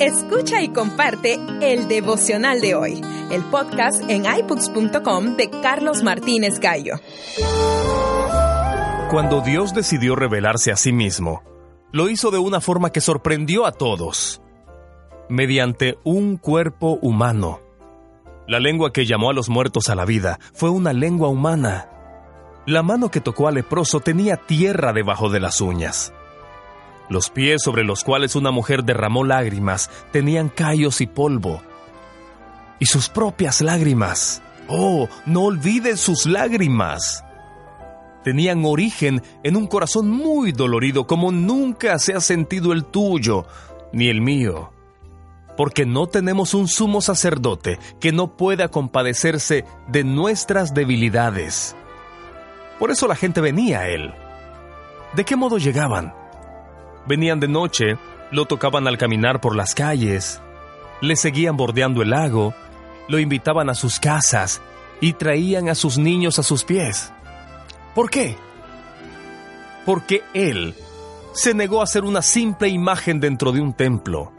Escucha y comparte el devocional de hoy, el podcast en iBooks.com de Carlos Martínez Gallo. Cuando Dios decidió revelarse a sí mismo, lo hizo de una forma que sorprendió a todos, mediante un cuerpo humano. La lengua que llamó a los muertos a la vida fue una lengua humana. La mano que tocó al leproso tenía tierra debajo de las uñas. Los pies sobre los cuales una mujer derramó lágrimas tenían callos y polvo. Y sus propias lágrimas. Oh, no olvides sus lágrimas. Tenían origen en un corazón muy dolorido como nunca se ha sentido el tuyo, ni el mío. Porque no tenemos un sumo sacerdote que no pueda compadecerse de nuestras debilidades. Por eso la gente venía a él. ¿De qué modo llegaban? Venían de noche, lo tocaban al caminar por las calles, le seguían bordeando el lago, lo invitaban a sus casas y traían a sus niños a sus pies. ¿Por qué? Porque él se negó a ser una simple imagen dentro de un templo,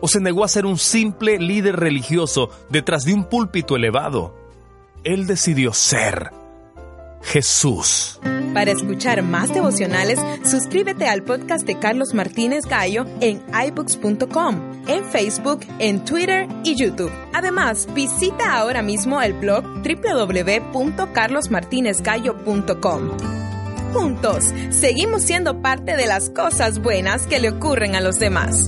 o se negó a ser un simple líder religioso detrás de un púlpito elevado. Él decidió ser Jesús. Para escuchar más devocionales, suscríbete al podcast de Carlos Martínez Gallo en iBooks.com, en Facebook, en Twitter y YouTube. Además, visita ahora mismo el blog www.carlosmartinezgallo.com. Juntos, seguimos siendo parte de las cosas buenas que le ocurren a los demás.